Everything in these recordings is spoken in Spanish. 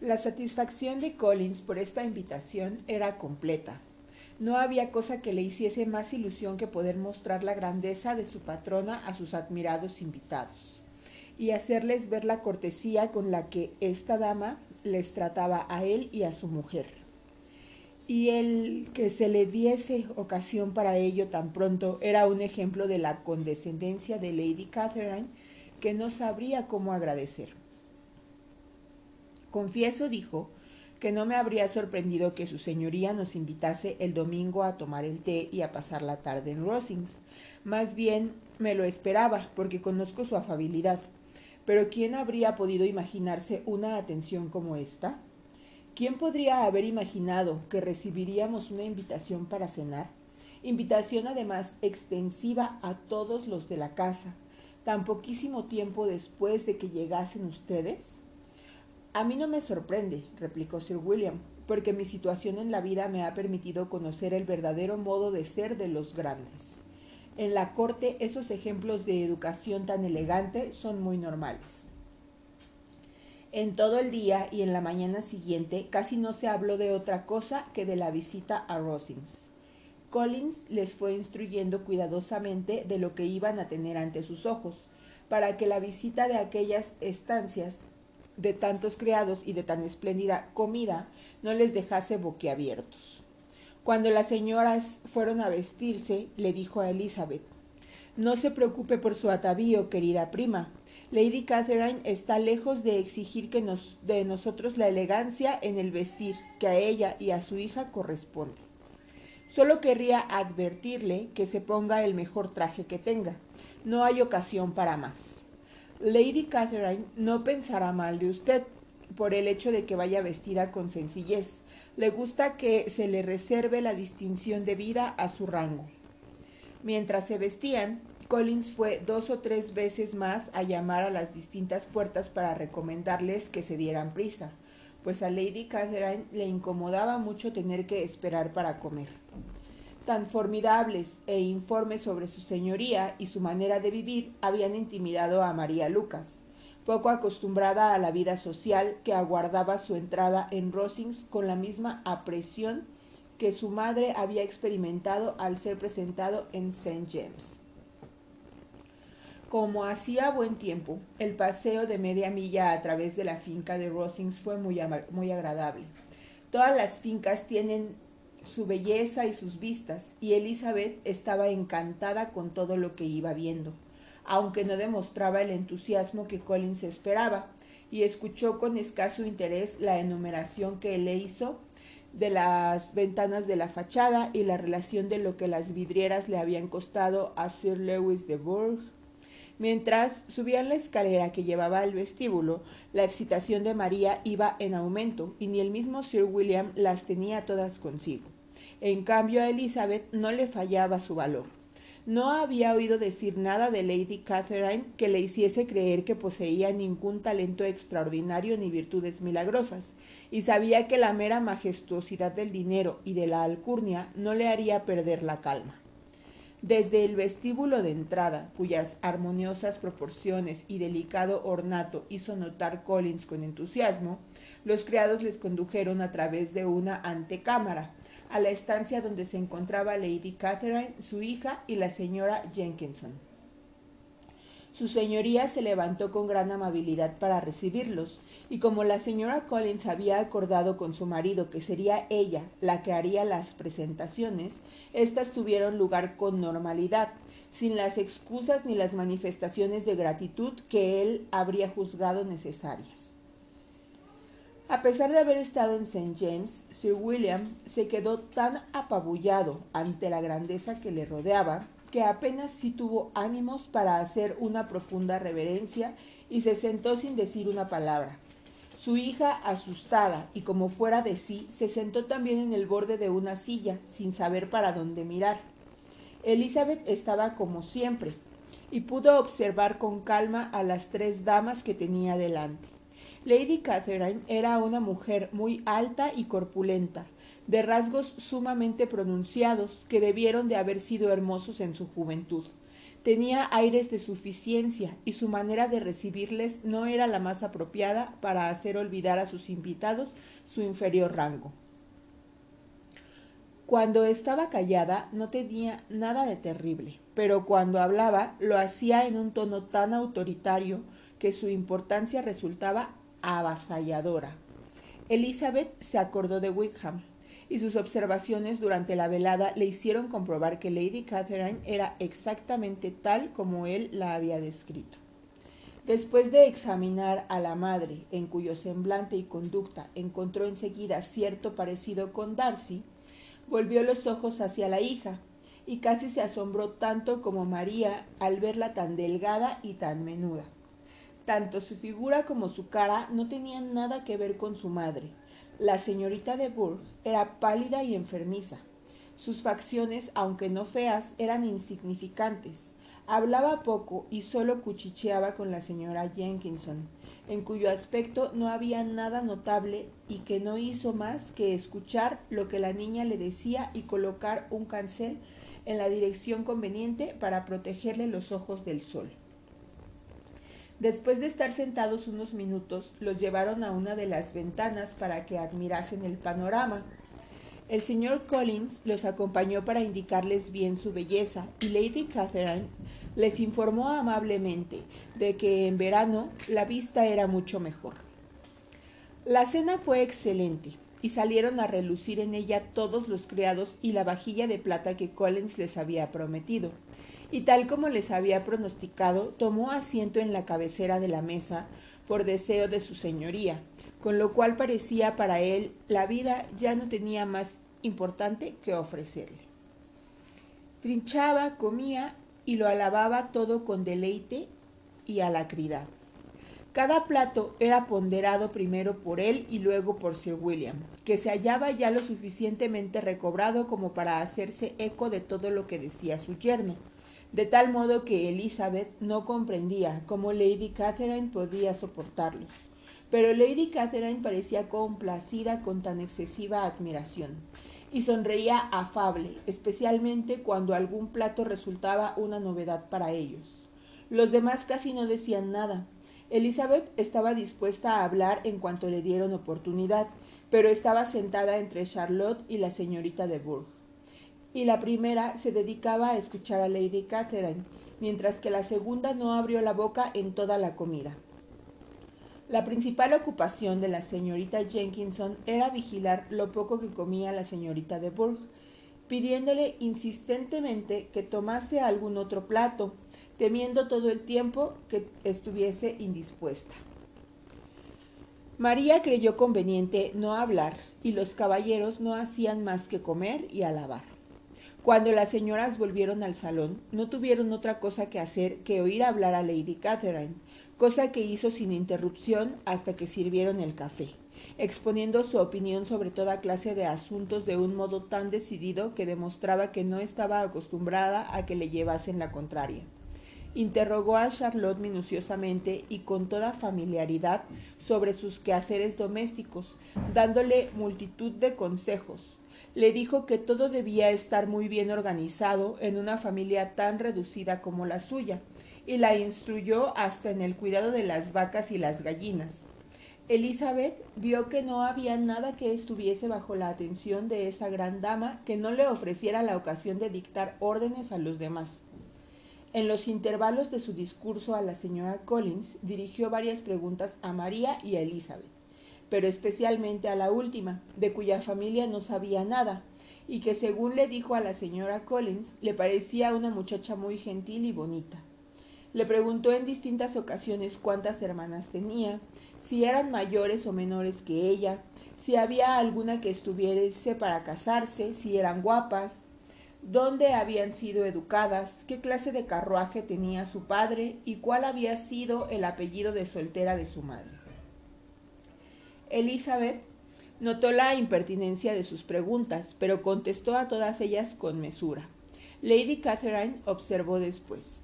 La satisfacción de Collins por esta invitación era completa. No había cosa que le hiciese más ilusión que poder mostrar la grandeza de su patrona a sus admirados invitados y hacerles ver la cortesía con la que esta dama les trataba a él y a su mujer. Y el que se le diese ocasión para ello tan pronto era un ejemplo de la condescendencia de Lady Catherine que no sabría cómo agradecer. Confieso, dijo, que no me habría sorprendido que su señoría nos invitase el domingo a tomar el té y a pasar la tarde en Rosings. Más bien me lo esperaba, porque conozco su afabilidad. Pero ¿quién habría podido imaginarse una atención como esta? ¿Quién podría haber imaginado que recibiríamos una invitación para cenar? Invitación además extensiva a todos los de la casa, tan poquísimo tiempo después de que llegasen ustedes. A mí no me sorprende, replicó Sir William, porque mi situación en la vida me ha permitido conocer el verdadero modo de ser de los grandes. En la corte esos ejemplos de educación tan elegante son muy normales. En todo el día y en la mañana siguiente casi no se habló de otra cosa que de la visita a Rosings. Collins les fue instruyendo cuidadosamente de lo que iban a tener ante sus ojos, para que la visita de aquellas estancias de tantos criados y de tan espléndida comida no les dejase boquiabiertos. Cuando las señoras fueron a vestirse, le dijo a Elizabeth No se preocupe por su atavío, querida prima. Lady Catherine está lejos de exigir que nos, de nosotros la elegancia en el vestir que a ella y a su hija corresponde. Solo querría advertirle que se ponga el mejor traje que tenga. No hay ocasión para más. Lady Catherine no pensará mal de usted por el hecho de que vaya vestida con sencillez. Le gusta que se le reserve la distinción de vida a su rango. Mientras se vestían, Collins fue dos o tres veces más a llamar a las distintas puertas para recomendarles que se dieran prisa, pues a Lady Catherine le incomodaba mucho tener que esperar para comer tan formidables e informes sobre su señoría y su manera de vivir habían intimidado a María Lucas, poco acostumbrada a la vida social que aguardaba su entrada en Rosings con la misma apresión que su madre había experimentado al ser presentado en St. James. Como hacía buen tiempo, el paseo de media milla a través de la finca de Rosings fue muy, muy agradable. Todas las fincas tienen su belleza y sus vistas, y Elizabeth estaba encantada con todo lo que iba viendo, aunque no demostraba el entusiasmo que Collins esperaba, y escuchó con escaso interés la enumeración que él le hizo de las ventanas de la fachada y la relación de lo que las vidrieras le habían costado a Sir Lewis de Bourgh. Mientras subían la escalera que llevaba al vestíbulo, la excitación de María iba en aumento y ni el mismo Sir William las tenía todas consigo. En cambio a Elizabeth no le fallaba su valor. No había oído decir nada de Lady Catherine que le hiciese creer que poseía ningún talento extraordinario ni virtudes milagrosas, y sabía que la mera majestuosidad del dinero y de la alcurnia no le haría perder la calma. Desde el vestíbulo de entrada, cuyas armoniosas proporciones y delicado ornato hizo notar Collins con entusiasmo, los criados les condujeron a través de una antecámara, a la estancia donde se encontraba Lady Catherine, su hija y la señora Jenkinson. Su señoría se levantó con gran amabilidad para recibirlos, y como la señora Collins había acordado con su marido que sería ella la que haría las presentaciones, éstas tuvieron lugar con normalidad, sin las excusas ni las manifestaciones de gratitud que él habría juzgado necesarias. A pesar de haber estado en St. James, Sir William se quedó tan apabullado ante la grandeza que le rodeaba que apenas sí tuvo ánimos para hacer una profunda reverencia y se sentó sin decir una palabra. Su hija, asustada y como fuera de sí, se sentó también en el borde de una silla, sin saber para dónde mirar. Elizabeth estaba como siempre, y pudo observar con calma a las tres damas que tenía delante. Lady Catherine era una mujer muy alta y corpulenta, de rasgos sumamente pronunciados que debieron de haber sido hermosos en su juventud. Tenía aires de suficiencia y su manera de recibirles no era la más apropiada para hacer olvidar a sus invitados su inferior rango. Cuando estaba callada no tenía nada de terrible, pero cuando hablaba lo hacía en un tono tan autoritario que su importancia resultaba avasalladora. Elizabeth se acordó de Wickham y sus observaciones durante la velada le hicieron comprobar que Lady Catherine era exactamente tal como él la había descrito. Después de examinar a la madre, en cuyo semblante y conducta encontró enseguida cierto parecido con Darcy, volvió los ojos hacia la hija, y casi se asombró tanto como María al verla tan delgada y tan menuda. Tanto su figura como su cara no tenían nada que ver con su madre. La señorita de Bourgh era pálida y enfermiza. Sus facciones, aunque no feas, eran insignificantes. Hablaba poco y solo cuchicheaba con la señora Jenkinson, en cuyo aspecto no había nada notable y que no hizo más que escuchar lo que la niña le decía y colocar un cancel en la dirección conveniente para protegerle los ojos del sol. Después de estar sentados unos minutos, los llevaron a una de las ventanas para que admirasen el panorama. El señor Collins los acompañó para indicarles bien su belleza y Lady Catherine les informó amablemente de que en verano la vista era mucho mejor. La cena fue excelente y salieron a relucir en ella todos los criados y la vajilla de plata que Collins les había prometido. Y tal como les había pronosticado, tomó asiento en la cabecera de la mesa por deseo de su señoría, con lo cual parecía para él la vida ya no tenía más importante que ofrecerle. Trinchaba, comía y lo alababa todo con deleite y alacridad. Cada plato era ponderado primero por él y luego por Sir William, que se hallaba ya lo suficientemente recobrado como para hacerse eco de todo lo que decía su yerno, de tal modo que Elizabeth no comprendía cómo Lady Catherine podía soportarlos. Pero Lady Catherine parecía complacida con tan excesiva admiración y sonreía afable, especialmente cuando algún plato resultaba una novedad para ellos. Los demás casi no decían nada. Elizabeth estaba dispuesta a hablar en cuanto le dieron oportunidad, pero estaba sentada entre Charlotte y la señorita de Bourgh. Y la primera se dedicaba a escuchar a Lady Catherine, mientras que la segunda no abrió la boca en toda la comida. La principal ocupación de la señorita Jenkinson era vigilar lo poco que comía la señorita de Bourgh, pidiéndole insistentemente que tomase algún otro plato, temiendo todo el tiempo que estuviese indispuesta. María creyó conveniente no hablar y los caballeros no hacían más que comer y alabar. Cuando las señoras volvieron al salón, no tuvieron otra cosa que hacer que oír hablar a Lady Catherine, cosa que hizo sin interrupción hasta que sirvieron el café, exponiendo su opinión sobre toda clase de asuntos de un modo tan decidido que demostraba que no estaba acostumbrada a que le llevasen la contraria. Interrogó a Charlotte minuciosamente y con toda familiaridad sobre sus quehaceres domésticos, dándole multitud de consejos. Le dijo que todo debía estar muy bien organizado en una familia tan reducida como la suya, y la instruyó hasta en el cuidado de las vacas y las gallinas. Elizabeth vio que no había nada que estuviese bajo la atención de esa gran dama que no le ofreciera la ocasión de dictar órdenes a los demás. En los intervalos de su discurso a la señora Collins dirigió varias preguntas a María y a Elizabeth, pero especialmente a la última, de cuya familia no sabía nada, y que según le dijo a la señora Collins, le parecía una muchacha muy gentil y bonita. Le preguntó en distintas ocasiones cuántas hermanas tenía, si eran mayores o menores que ella, si había alguna que estuviese para casarse, si eran guapas, dónde habían sido educadas, qué clase de carruaje tenía su padre y cuál había sido el apellido de soltera de su madre. Elizabeth notó la impertinencia de sus preguntas, pero contestó a todas ellas con mesura. Lady Catherine observó después.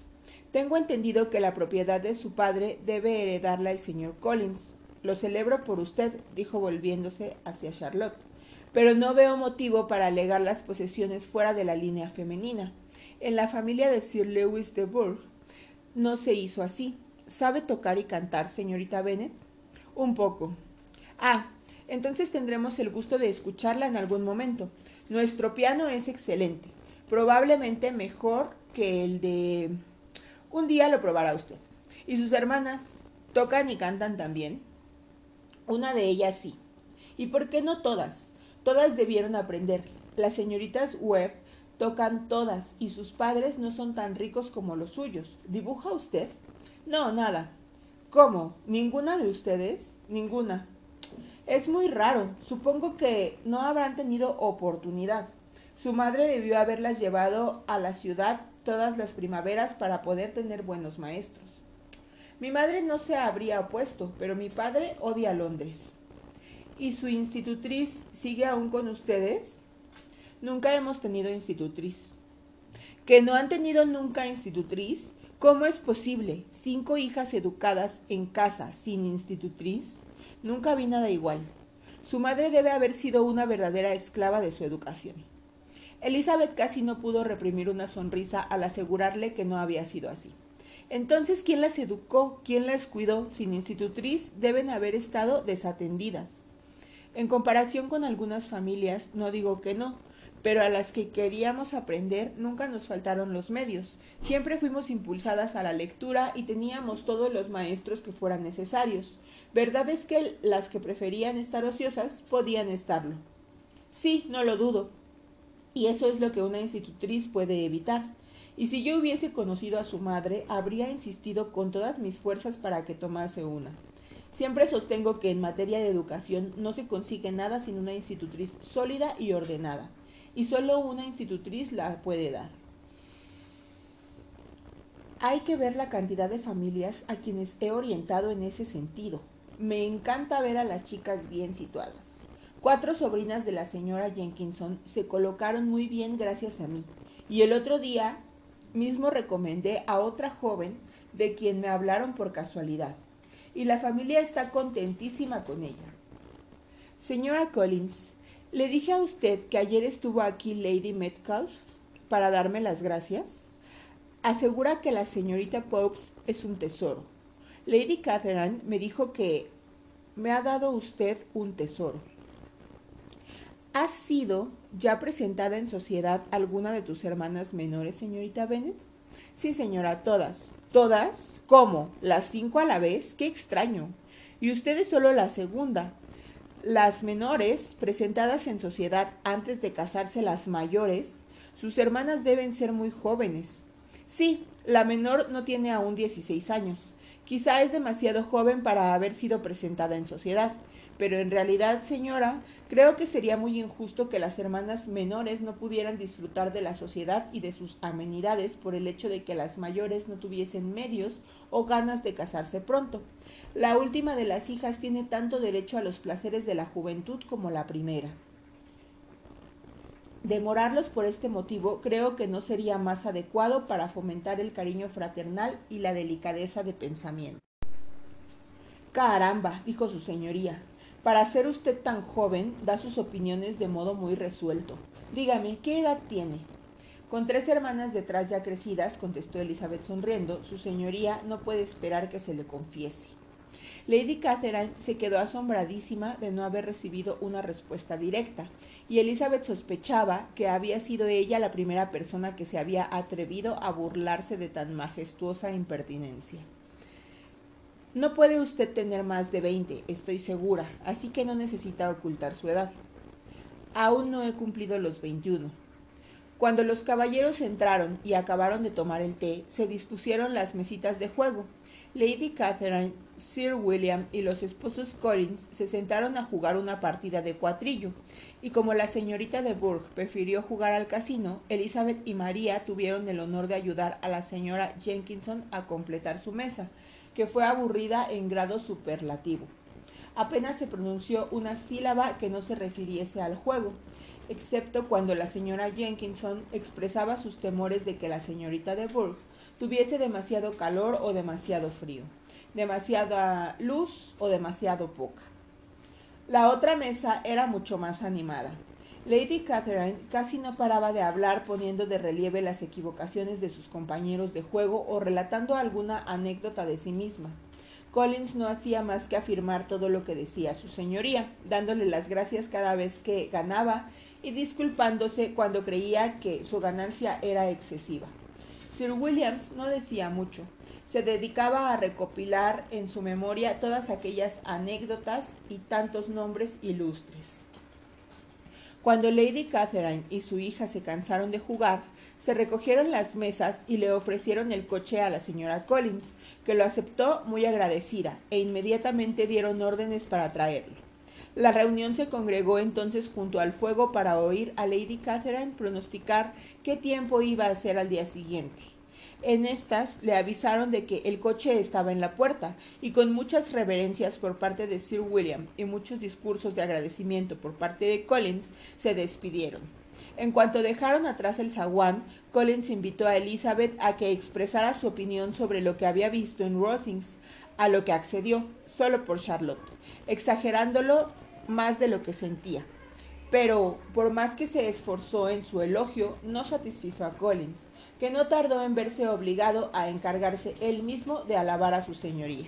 Tengo entendido que la propiedad de su padre debe heredarla el señor Collins. Lo celebro por usted, dijo volviéndose hacia Charlotte, pero no veo motivo para alegar las posesiones fuera de la línea femenina. En la familia de Sir Lewis de Bourgh no se hizo así. ¿Sabe tocar y cantar, señorita Bennet? Un poco. Ah, entonces tendremos el gusto de escucharla en algún momento. Nuestro piano es excelente, probablemente mejor que el de... Un día lo probará usted. ¿Y sus hermanas tocan y cantan también? Una de ellas sí. ¿Y por qué no todas? Todas debieron aprender. Las señoritas Webb tocan todas y sus padres no son tan ricos como los suyos. ¿Dibuja usted? No, nada. ¿Cómo? ¿Ninguna de ustedes? Ninguna. Es muy raro. Supongo que no habrán tenido oportunidad. Su madre debió haberlas llevado a la ciudad todas las primaveras para poder tener buenos maestros. Mi madre no se habría opuesto, pero mi padre odia Londres. ¿Y su institutriz sigue aún con ustedes? Nunca hemos tenido institutriz. ¿Que no han tenido nunca institutriz? ¿Cómo es posible? Cinco hijas educadas en casa sin institutriz. Nunca vi nada igual. Su madre debe haber sido una verdadera esclava de su educación. Elizabeth casi no pudo reprimir una sonrisa al asegurarle que no había sido así. Entonces, ¿quién las educó? ¿Quién las cuidó? Sin institutriz deben haber estado desatendidas. En comparación con algunas familias, no digo que no, pero a las que queríamos aprender nunca nos faltaron los medios. Siempre fuimos impulsadas a la lectura y teníamos todos los maestros que fueran necesarios. Verdad es que las que preferían estar ociosas podían estarlo. Sí, no lo dudo. Y eso es lo que una institutriz puede evitar. Y si yo hubiese conocido a su madre, habría insistido con todas mis fuerzas para que tomase una. Siempre sostengo que en materia de educación no se consigue nada sin una institutriz sólida y ordenada, y solo una institutriz la puede dar. Hay que ver la cantidad de familias a quienes he orientado en ese sentido. Me encanta ver a las chicas bien situadas. Cuatro sobrinas de la señora Jenkinson se colocaron muy bien gracias a mí, y el otro día mismo recomendé a otra joven de quien me hablaron por casualidad y la familia está contentísima con ella. Señora Collins, ¿le dije a usted que ayer estuvo aquí Lady Metcalf para darme las gracias? Asegura que la señorita Popes es un tesoro. Lady Catherine me dijo que me ha dado usted un tesoro. ¿Ha sido ya presentada en sociedad alguna de tus hermanas menores, señorita Bennet? Sí, señora, todas. ¿Todas? ¿Cómo? ¿Las cinco a la vez? ¡Qué extraño! Y usted es solo la segunda. Las menores, presentadas en sociedad antes de casarse las mayores, sus hermanas deben ser muy jóvenes. Sí, la menor no tiene aún 16 años. Quizá es demasiado joven para haber sido presentada en sociedad, pero en realidad, señora, creo que sería muy injusto que las hermanas menores no pudieran disfrutar de la sociedad y de sus amenidades por el hecho de que las mayores no tuviesen medios o ganas de casarse pronto. La última de las hijas tiene tanto derecho a los placeres de la juventud como la primera. Demorarlos por este motivo creo que no sería más adecuado para fomentar el cariño fraternal y la delicadeza de pensamiento. Caramba, dijo su señoría, para ser usted tan joven, da sus opiniones de modo muy resuelto. Dígame, ¿qué edad tiene? Con tres hermanas detrás ya crecidas, contestó Elizabeth sonriendo, su señoría no puede esperar que se le confiese. Lady Catherine se quedó asombradísima de no haber recibido una respuesta directa, y Elizabeth sospechaba que había sido ella la primera persona que se había atrevido a burlarse de tan majestuosa impertinencia. No puede usted tener más de 20, estoy segura, así que no necesita ocultar su edad. Aún no he cumplido los 21. Cuando los caballeros entraron y acabaron de tomar el té, se dispusieron las mesitas de juego. Lady Catherine, Sir William y los esposos Collins se sentaron a jugar una partida de cuatrillo, y como la señorita de Bourgh prefirió jugar al casino, Elizabeth y María tuvieron el honor de ayudar a la señora Jenkinson a completar su mesa, que fue aburrida en grado superlativo. Apenas se pronunció una sílaba que no se refiriese al juego, excepto cuando la señora Jenkinson expresaba sus temores de que la señorita de Burgh tuviese demasiado calor o demasiado frío, demasiada luz o demasiado poca. La otra mesa era mucho más animada. Lady Catherine casi no paraba de hablar poniendo de relieve las equivocaciones de sus compañeros de juego o relatando alguna anécdota de sí misma. Collins no hacía más que afirmar todo lo que decía su señoría, dándole las gracias cada vez que ganaba y disculpándose cuando creía que su ganancia era excesiva. Sir Williams no decía mucho. Se dedicaba a recopilar en su memoria todas aquellas anécdotas y tantos nombres ilustres. Cuando Lady Catherine y su hija se cansaron de jugar, se recogieron las mesas y le ofrecieron el coche a la señora Collins, que lo aceptó muy agradecida, e inmediatamente dieron órdenes para traerlo. La reunión se congregó entonces junto al fuego para oír a Lady Catherine pronosticar qué tiempo iba a ser al día siguiente. En estas le avisaron de que el coche estaba en la puerta y con muchas reverencias por parte de Sir William y muchos discursos de agradecimiento por parte de Collins se despidieron. En cuanto dejaron atrás el zaguán, Collins invitó a Elizabeth a que expresara su opinión sobre lo que había visto en Rosings, a lo que accedió, solo por Charlotte, exagerándolo más de lo que sentía. Pero, por más que se esforzó en su elogio, no satisfizo a Collins, que no tardó en verse obligado a encargarse él mismo de alabar a su señoría.